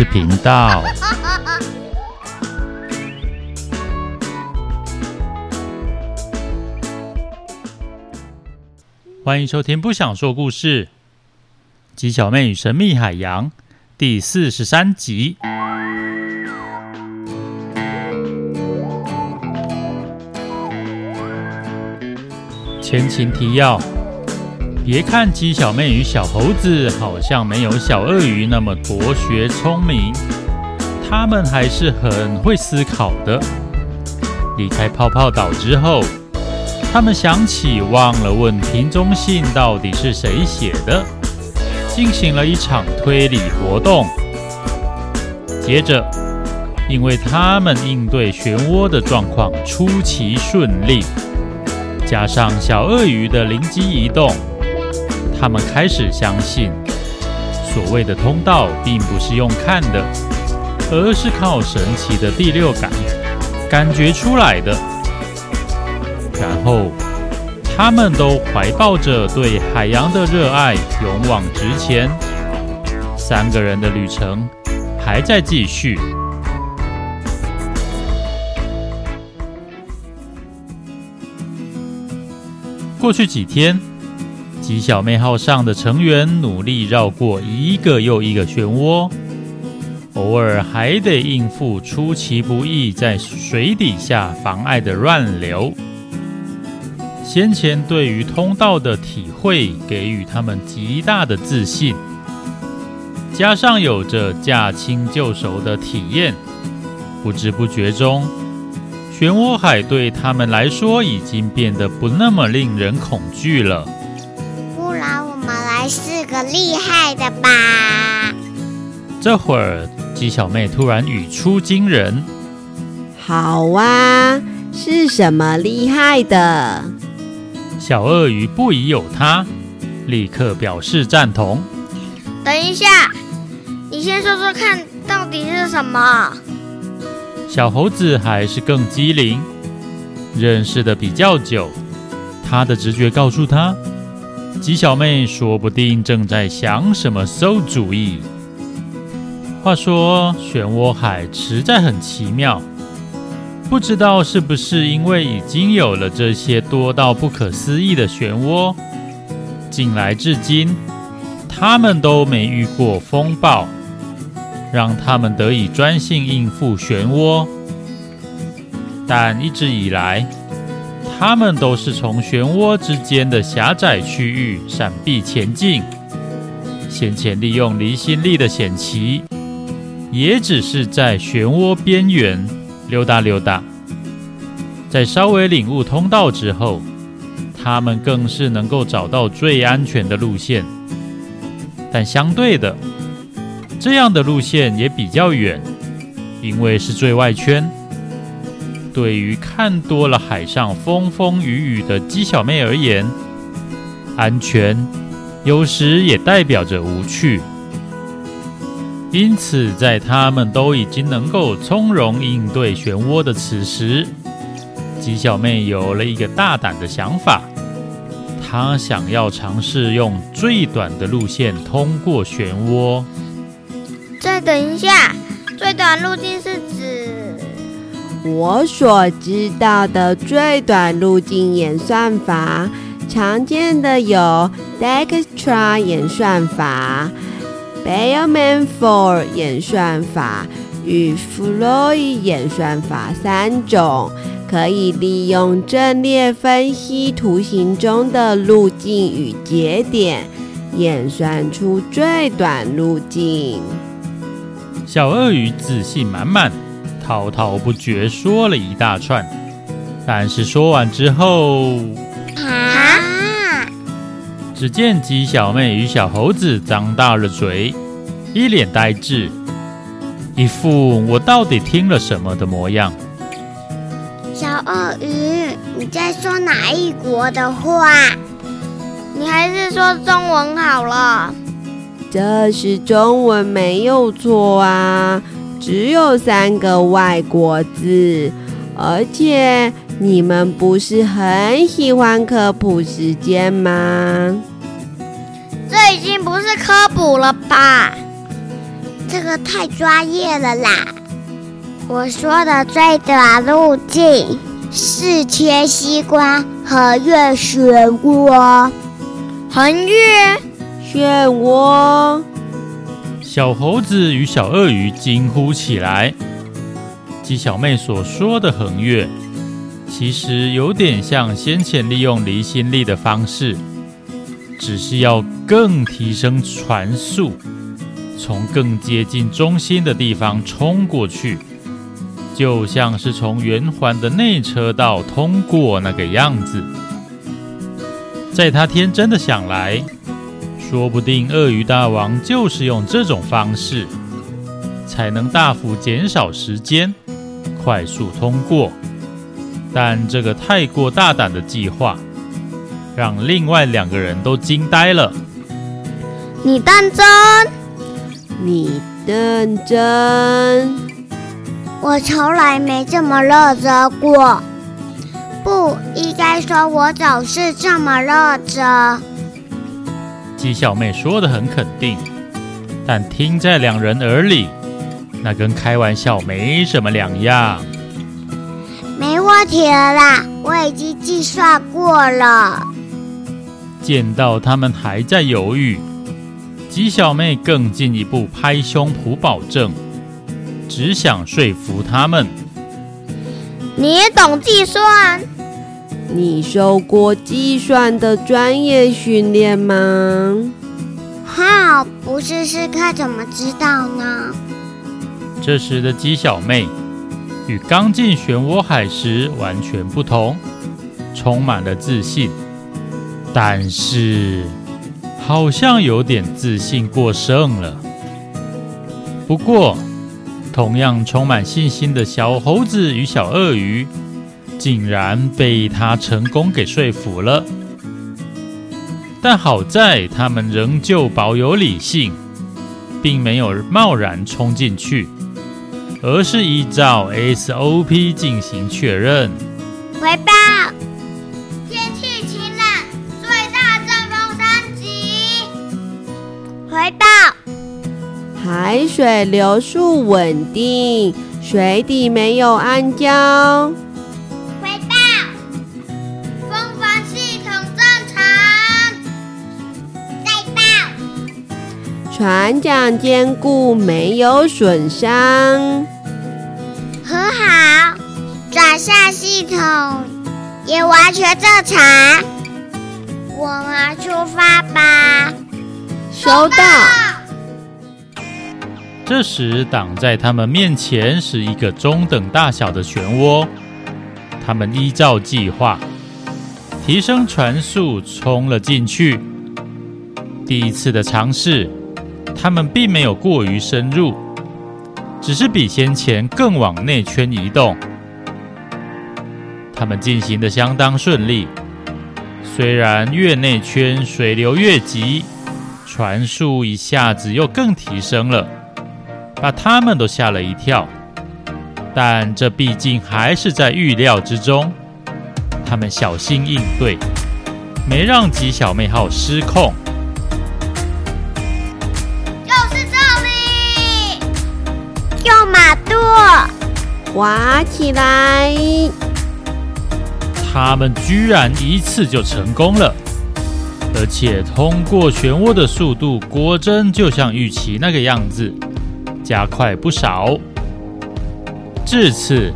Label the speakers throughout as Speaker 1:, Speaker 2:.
Speaker 1: 事频道。欢迎收听《不想说故事》，鸡小妹与神秘海洋第四十三集。前情提要。别看鸡小妹与小猴子好像没有小鳄鱼那么博学聪明，他们还是很会思考的。离开泡泡岛之后，他们想起忘了问瓶中信到底是谁写的，进行了一场推理活动。接着，因为他们应对漩涡的状况出奇顺利，加上小鳄鱼的灵机一动。他们开始相信，所谓的通道并不是用看的，而是靠神奇的第六感感觉出来的。然后，他们都怀抱着对海洋的热爱，勇往直前。三个人的旅程还在继续。过去几天。吉小妹号上的成员努力绕过一个又一个漩涡，偶尔还得应付出其不意在水底下妨碍的乱流。先前对于通道的体会给予他们极大的自信，加上有着驾轻就熟的体验，不知不觉中，漩涡海对他们来说已经变得不那么令人恐惧了。
Speaker 2: 是个厉害的吧？
Speaker 1: 这会儿，鸡小妹突然语出惊人：“
Speaker 3: 好啊，是什么厉害的？”
Speaker 1: 小鳄鱼不疑有他，立刻表示赞同。
Speaker 2: 等一下，你先说说看到底是什么？
Speaker 1: 小猴子还是更机灵，认识的比较久，他的直觉告诉他。吉小妹说不定正在想什么馊主意。话说，漩涡海实在很奇妙，不知道是不是因为已经有了这些多到不可思议的漩涡，近来至今，他们都没遇过风暴，让他们得以专心应付漩涡。但一直以来，他们都是从漩涡之间的狭窄区域闪避前进，先前利用离心力的险棋，也只是在漩涡边缘溜达溜达。在稍微领悟通道之后，他们更是能够找到最安全的路线。但相对的，这样的路线也比较远，因为是最外圈。对于看多了海上风风雨雨的鸡小妹而言，安全有时也代表着无趣。因此，在他们都已经能够从容应对漩涡的此时，鸡小妹有了一个大胆的想法，她想要尝试用最短的路线通过漩涡。
Speaker 2: 再等一下，最短路径是指？
Speaker 3: 我所知道的最短路径演算法，常见的有 Dijkstra 演算法、Bellman-Ford 演算法与 Floyd 演算法三种，可以利用阵列分析图形中的路径与节点，演算出最短路径。
Speaker 1: 小鳄鱼自信满满。滔滔不绝说了一大串，但是说完之后，啊！只见鸡小妹与小猴子张大了嘴，一脸呆滞，一副我到底听了什么的模样。
Speaker 2: 小鳄鱼，你在说哪一国的话？你还是说中文好了。
Speaker 3: 这是中文没有错啊。只有三个外国字，而且你们不是很喜欢科普时间吗？
Speaker 2: 这已经不是科普了吧？这个太专业了啦！我说的最短路径是切西瓜和越漩涡，横越
Speaker 3: 漩涡。
Speaker 1: 小猴子与小鳄鱼惊呼起来。鸡小妹所说的横越，其实有点像先前利用离心力的方式，只是要更提升船速，从更接近中心的地方冲过去，就像是从圆环的内车道通过那个样子。在他天真的想来，说不定鳄鱼大王就是用这种方式，才能大幅减少时间。快速通过，但这个太过大胆的计划，让另外两个人都惊呆了。
Speaker 2: 你当真？
Speaker 3: 你当真？
Speaker 2: 我从来没这么认真过。不应该说，我总是这么认真。
Speaker 1: 鸡小妹说得很肯定，但听在两人耳里。那跟开玩笑没什么两样。
Speaker 2: 没问题了啦，我已经计算过了。
Speaker 1: 见到他们还在犹豫，鸡小妹更进一步拍胸脯保证，只想说服他们。
Speaker 2: 你懂计算？
Speaker 3: 你受过计算的专业训练吗？
Speaker 2: 好，不试试看怎么知道呢？
Speaker 1: 这时的鸡小妹与刚进漩涡海时完全不同，充满了自信，但是好像有点自信过剩了。不过，同样充满信心的小猴子与小鳄鱼，竟然被他成功给说服了。但好在他们仍旧保有理性，并没有贸然冲进去。而是依照 SOP 进行确认。
Speaker 2: 回报：天气晴朗，最大阵风三级。回报：
Speaker 3: 海水流速稳定，水底没有暗礁。船桨坚固，没有损伤。
Speaker 2: 很好，转向系统也完全正常。我们出发吧。
Speaker 3: 收到。
Speaker 1: 这时，挡在他们面前是一个中等大小的漩涡。他们依照计划提升船速冲了进去。第一次的尝试，他们并没有过于深入。只是比先前更往内圈移动，他们进行得相当顺利。虽然越内圈水流越急，船速一下子又更提升了，把他们都吓了一跳。但这毕竟还是在预料之中，他们小心应对，没让吉小妹号失控。
Speaker 3: 滑起来！
Speaker 1: 他们居然一次就成功了，而且通过漩涡的速度果真就像预期那个样子，加快不少。至此，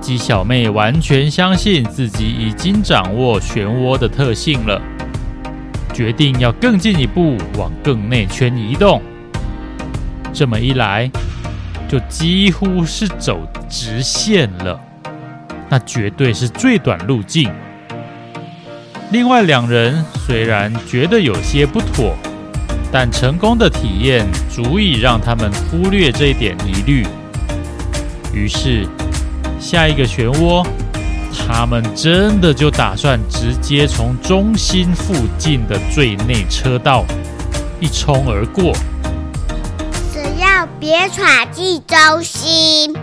Speaker 1: 鸡小妹完全相信自己已经掌握漩涡的特性了，决定要更进一步往更内圈移动。这么一来，就几乎是走直线了，那绝对是最短路径。另外两人虽然觉得有些不妥，但成功的体验足以让他们忽略这一点疑虑。于是，下一个漩涡，他们真的就打算直接从中心附近的最内车道一冲而过。
Speaker 2: 别喘气中心，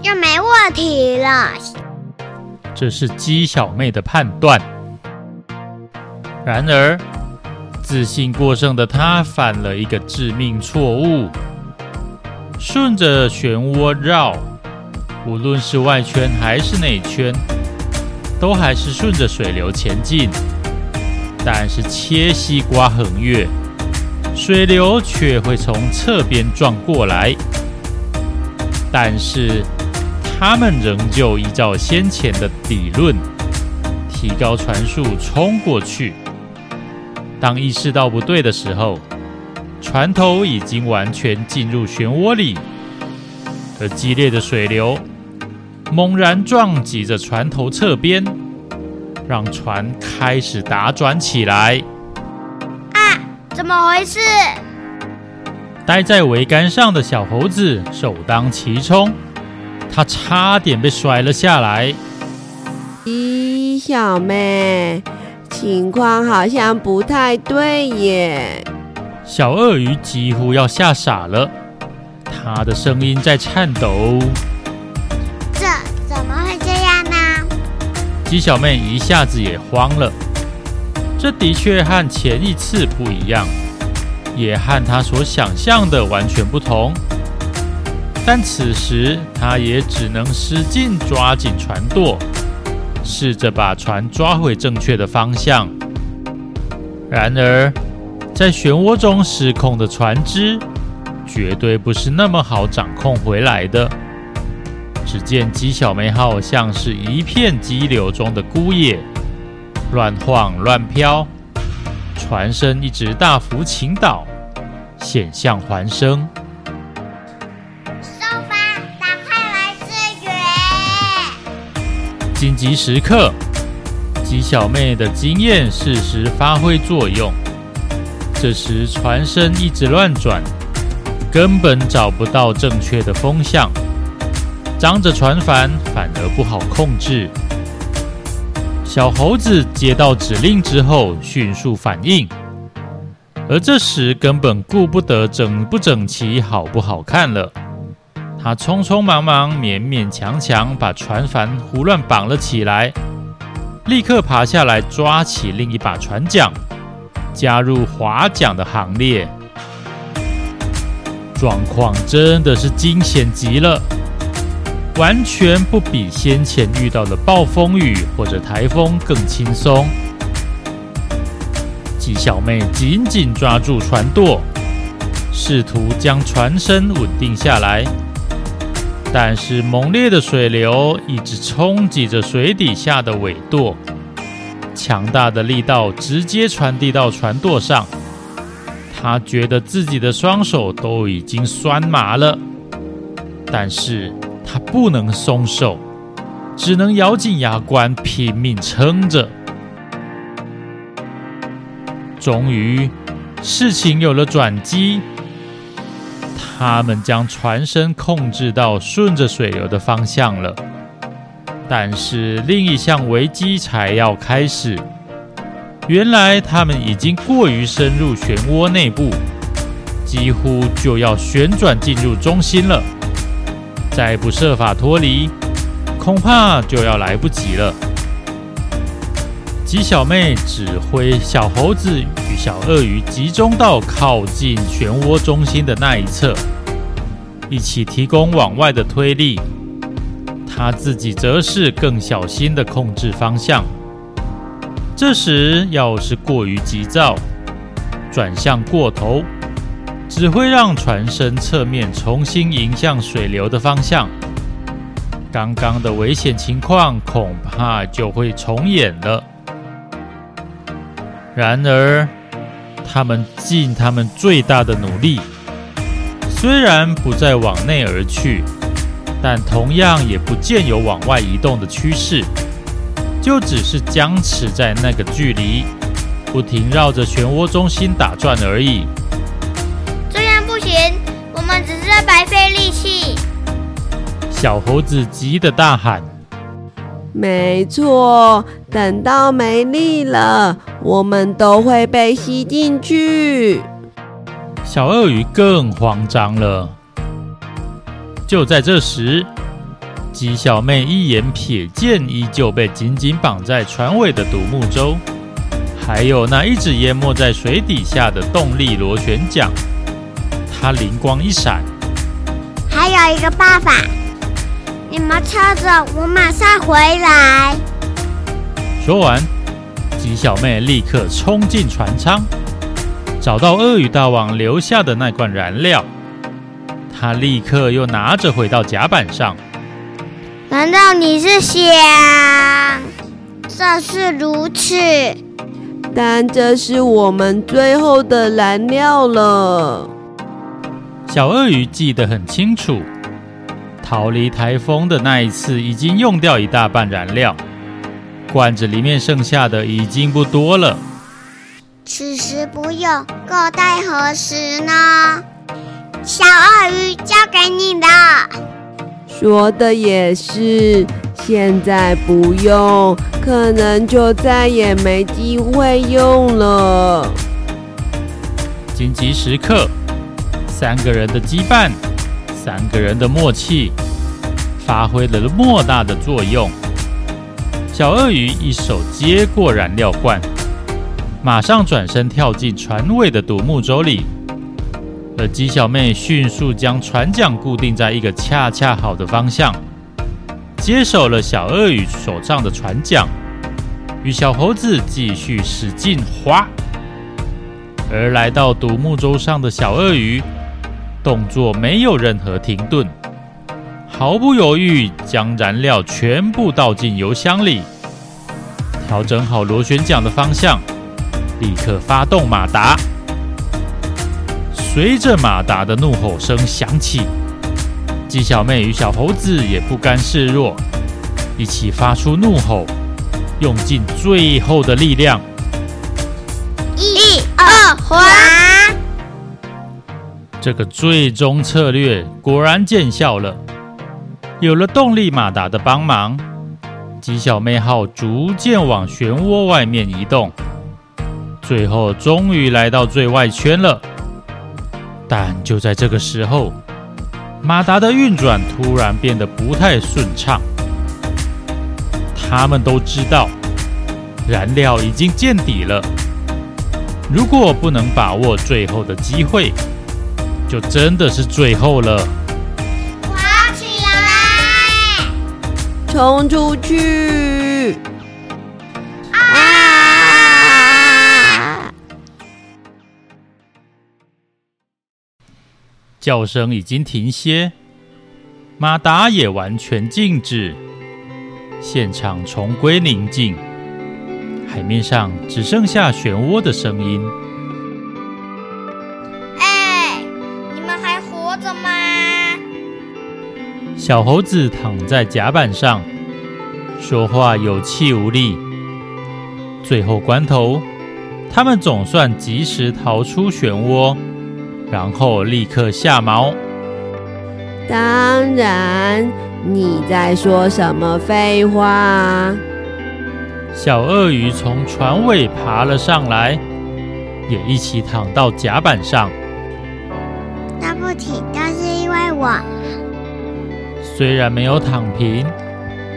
Speaker 2: 就没问题了。
Speaker 1: 这是鸡小妹的判断。然而，自信过剩的她犯了一个致命错误。顺着漩涡绕，无论是外圈还是内圈，都还是顺着水流前进。但是切西瓜横越，水流却会从侧边撞过来。但是他们仍旧依照先前的理论，提高船速冲过去。当意识到不对的时候，船头已经完全进入漩涡里，而激烈的水流猛然撞击着船头侧边，让船开始打转起来。
Speaker 2: 啊，怎么回事？
Speaker 1: 待在桅杆上的小猴子首当其冲，他差点被摔了下来。
Speaker 3: 咦，小妹，情况好像不太对耶。
Speaker 1: 小鳄鱼几乎要吓傻了，它的声音在颤抖。
Speaker 2: 这怎么会这样呢？
Speaker 1: 鸡小妹一下子也慌了。这的确和前一次不一样，也和他所想象的完全不同。但此时，他也只能使劲抓紧船舵，试着把船抓回正确的方向。然而，在漩涡中失控的船只，绝对不是那么好掌控回来的。只见姬小妹号像是一片激流中的孤叶，乱晃乱飘，船身一直大幅倾倒，险象环生。
Speaker 2: 收发，打开来支援！
Speaker 1: 紧急时刻，鸡小妹的经验适时发挥作用。这时，船身一直乱转，根本找不到正确的风向，张着船帆反而不好控制。小猴子接到指令之后，迅速反应，而这时根本顾不得整不整齐、好不好看了。他匆匆忙忙、勉勉强强把船帆胡乱绑了起来，立刻爬下来抓起另一把船桨。加入划桨的行列，状况真的是惊险极了，完全不比先前遇到的暴风雨或者台风更轻松。鸡小妹紧紧抓住船舵，试图将船身稳定下来，但是猛烈的水流一直冲击着水底下的尾舵。强大的力道直接传递到船舵上，她觉得自己的双手都已经酸麻了，但是他不能松手，只能咬紧牙关拼命撑着。终于，事情有了转机，他们将船身控制到顺着水流的方向了。但是另一项危机才要开始。原来他们已经过于深入漩涡内部，几乎就要旋转进入中心了。再不设法脱离，恐怕就要来不及了。鸡小妹指挥小猴子与小鳄鱼集中到靠近漩涡中心的那一侧，一起提供往外的推力。他自己则是更小心的控制方向。这时要是过于急躁，转向过头，只会让船身侧面重新迎向水流的方向。刚刚的危险情况恐怕就会重演了。然而，他们尽他们最大的努力，虽然不再往内而去。但同样也不见有往外移动的趋势，就只是僵持在那个距离，不停绕着漩涡中心打转而已。
Speaker 2: 费力气。
Speaker 1: 小猴子急得大喊：“
Speaker 3: 没错，等到没力了，我们都会被吸进去。”
Speaker 1: 小鳄鱼更慌张了。就在这时，鸡小妹一眼瞥见依旧被紧紧绑在船尾的独木舟，还有那一直淹没在水底下的动力螺旋桨。她灵光一闪，
Speaker 2: 有一个办法，你们 chờ 着，我马上回来。
Speaker 1: 说完，鸡小妹立刻冲进船舱，找到鳄鱼大王留下的那罐燃料。她立刻又拿着回到甲板上。
Speaker 2: 难道你是想？这是如此，
Speaker 3: 但这是我们最后的燃料了。
Speaker 1: 小鳄鱼记得很清楚，逃离台风的那一次已经用掉一大半燃料，罐子里面剩下的已经不多了。
Speaker 2: 此时不用，够待何时呢？小鳄鱼交给你了。
Speaker 3: 说的也是，现在不用，可能就再也没机会用了。
Speaker 1: 紧急时刻。三个人的羁绊，三个人的默契，发挥了莫大的作用。小鳄鱼一手接过燃料罐，马上转身跳进船尾的独木舟里，而鸡小妹迅速将船桨固定在一个恰恰好的方向，接手了小鳄鱼手上的船桨，与小猴子继续使劲划。而来到独木舟上的小鳄鱼。动作没有任何停顿，毫不犹豫将燃料全部倒进油箱里，调整好螺旋桨的方向，立刻发动马达。随着马达的怒吼声响起，鸡小妹与小猴子也不甘示弱，一起发出怒吼，用尽最后的力量。
Speaker 2: 一、二、划！
Speaker 1: 这个最终策略果然见效了，有了动力马达的帮忙，鸡小妹号逐渐往漩涡外面移动，最后终于来到最外圈了。但就在这个时候，马达的运转突然变得不太顺畅。他们都知道，燃料已经见底了，如果不能把握最后的机会，就真的是最后了！
Speaker 2: 划起来，
Speaker 3: 冲出去！
Speaker 2: 啊！
Speaker 1: 叫声已经停歇，马达也完全静止，现场重归宁静，海面上只剩下漩涡的声音。小猴子躺在甲板上，说话有气无力。最后关头，他们总算及时逃出漩涡，然后立刻下锚。
Speaker 3: 当然，你在说什么废话？
Speaker 1: 小鳄鱼从船尾爬了上来，也一起躺到甲板上。
Speaker 2: 对不起，都是因为我。
Speaker 1: 虽然没有躺平，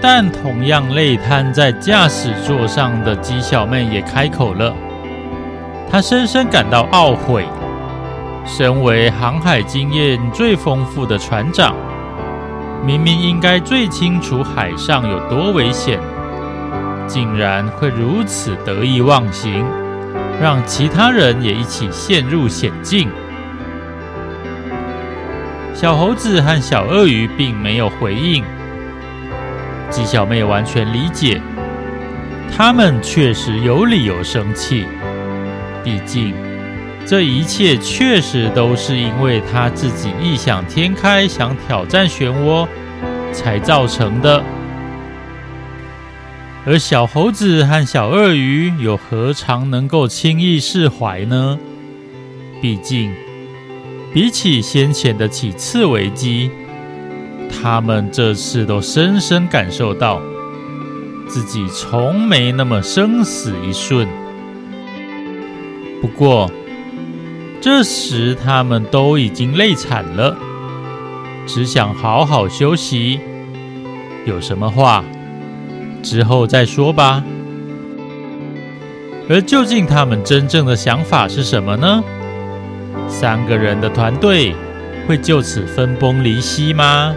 Speaker 1: 但同样累瘫在驾驶座上的鸡小妹也开口了。她深深感到懊悔，身为航海经验最丰富的船长，明明应该最清楚海上有多危险，竟然会如此得意忘形，让其他人也一起陷入险境。小猴子和小鳄鱼并没有回应，鸡小妹完全理解，他们确实有理由生气。毕竟，这一切确实都是因为他自己异想天开，想挑战漩涡才造成的。而小猴子和小鳄鱼又何尝能够轻易释怀呢？毕竟。比起先前的几次危机，他们这次都深深感受到自己从没那么生死一瞬。不过，这时他们都已经累惨了，只想好好休息。有什么话，之后再说吧。而究竟他们真正的想法是什么呢？三个人的团队会就此分崩离析吗？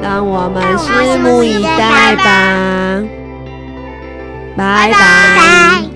Speaker 3: 让我们拭目以待吧。拜拜。